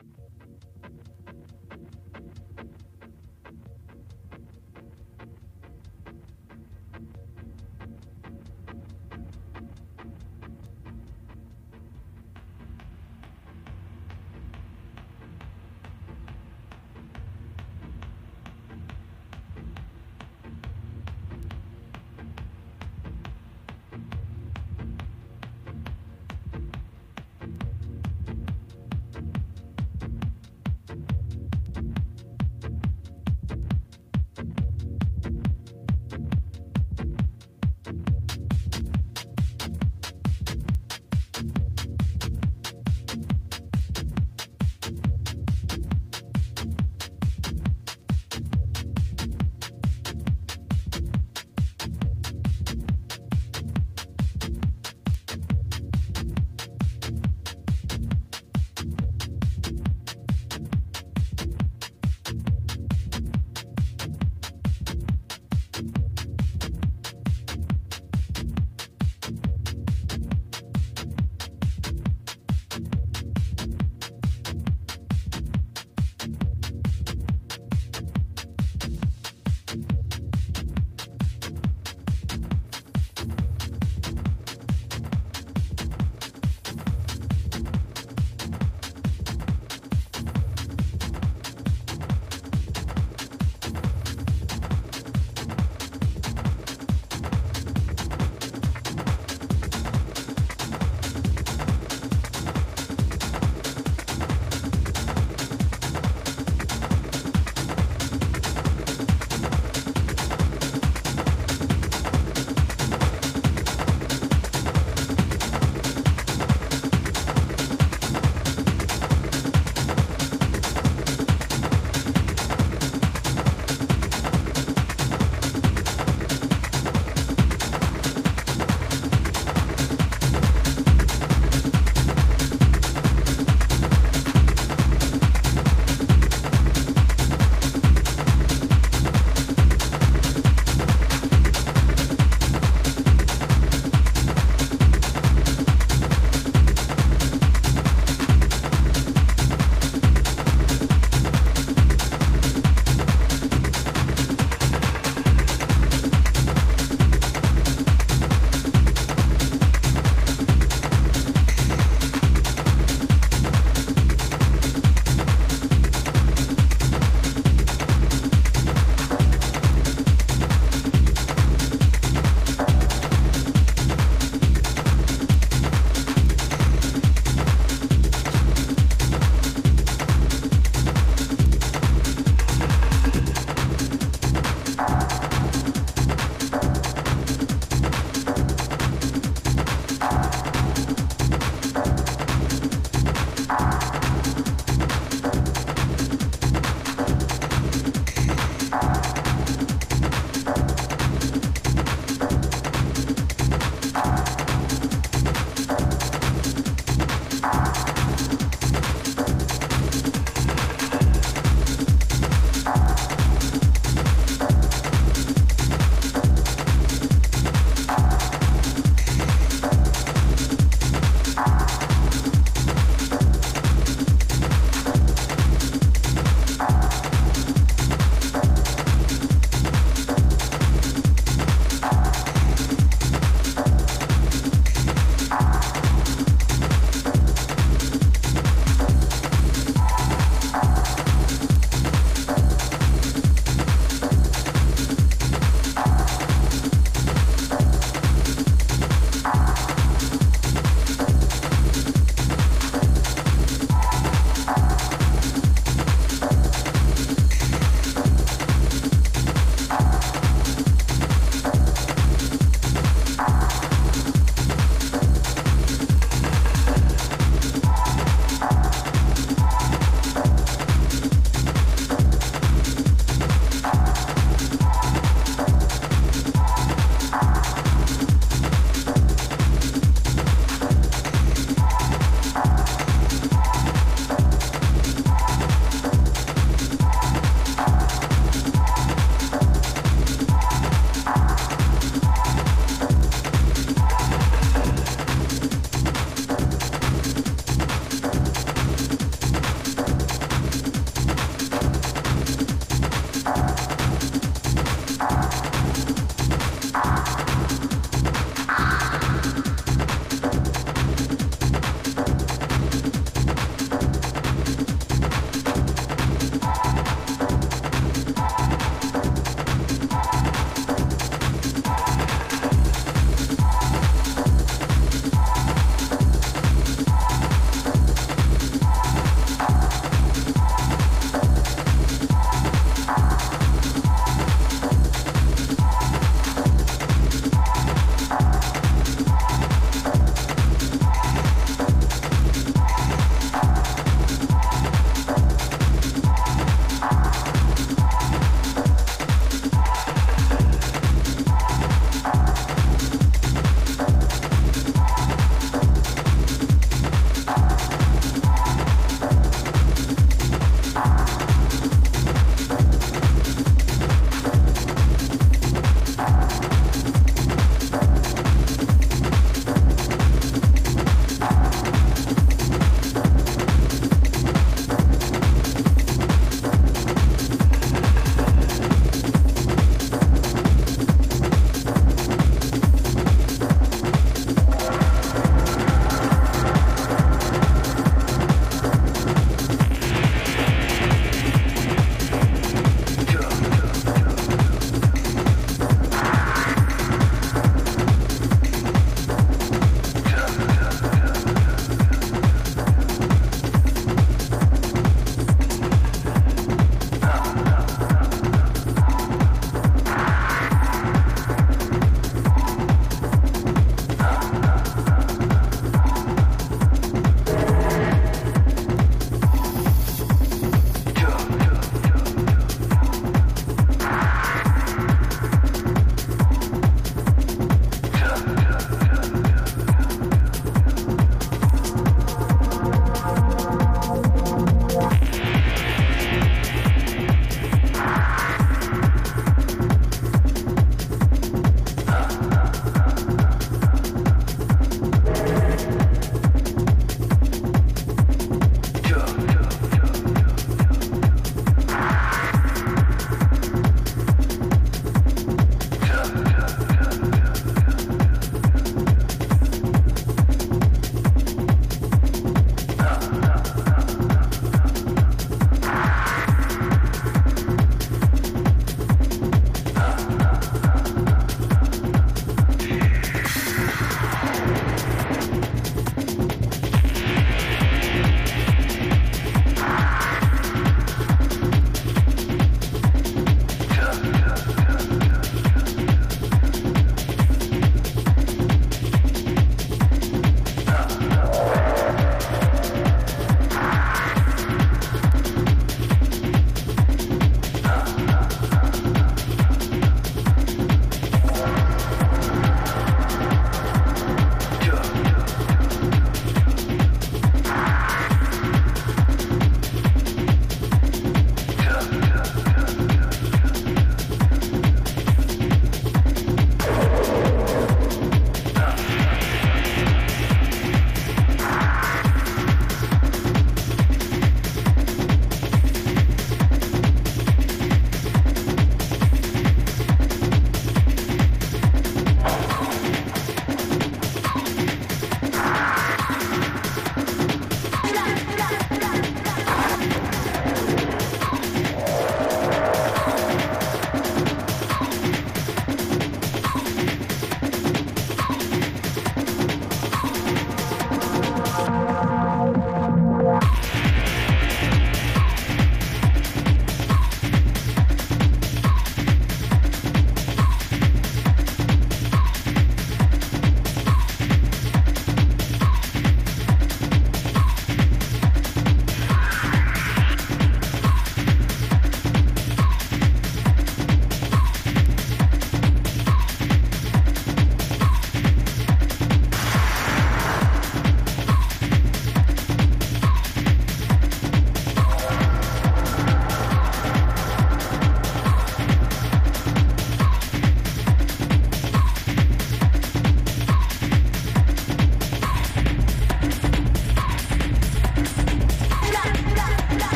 Thank you.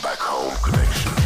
Back Home Connection.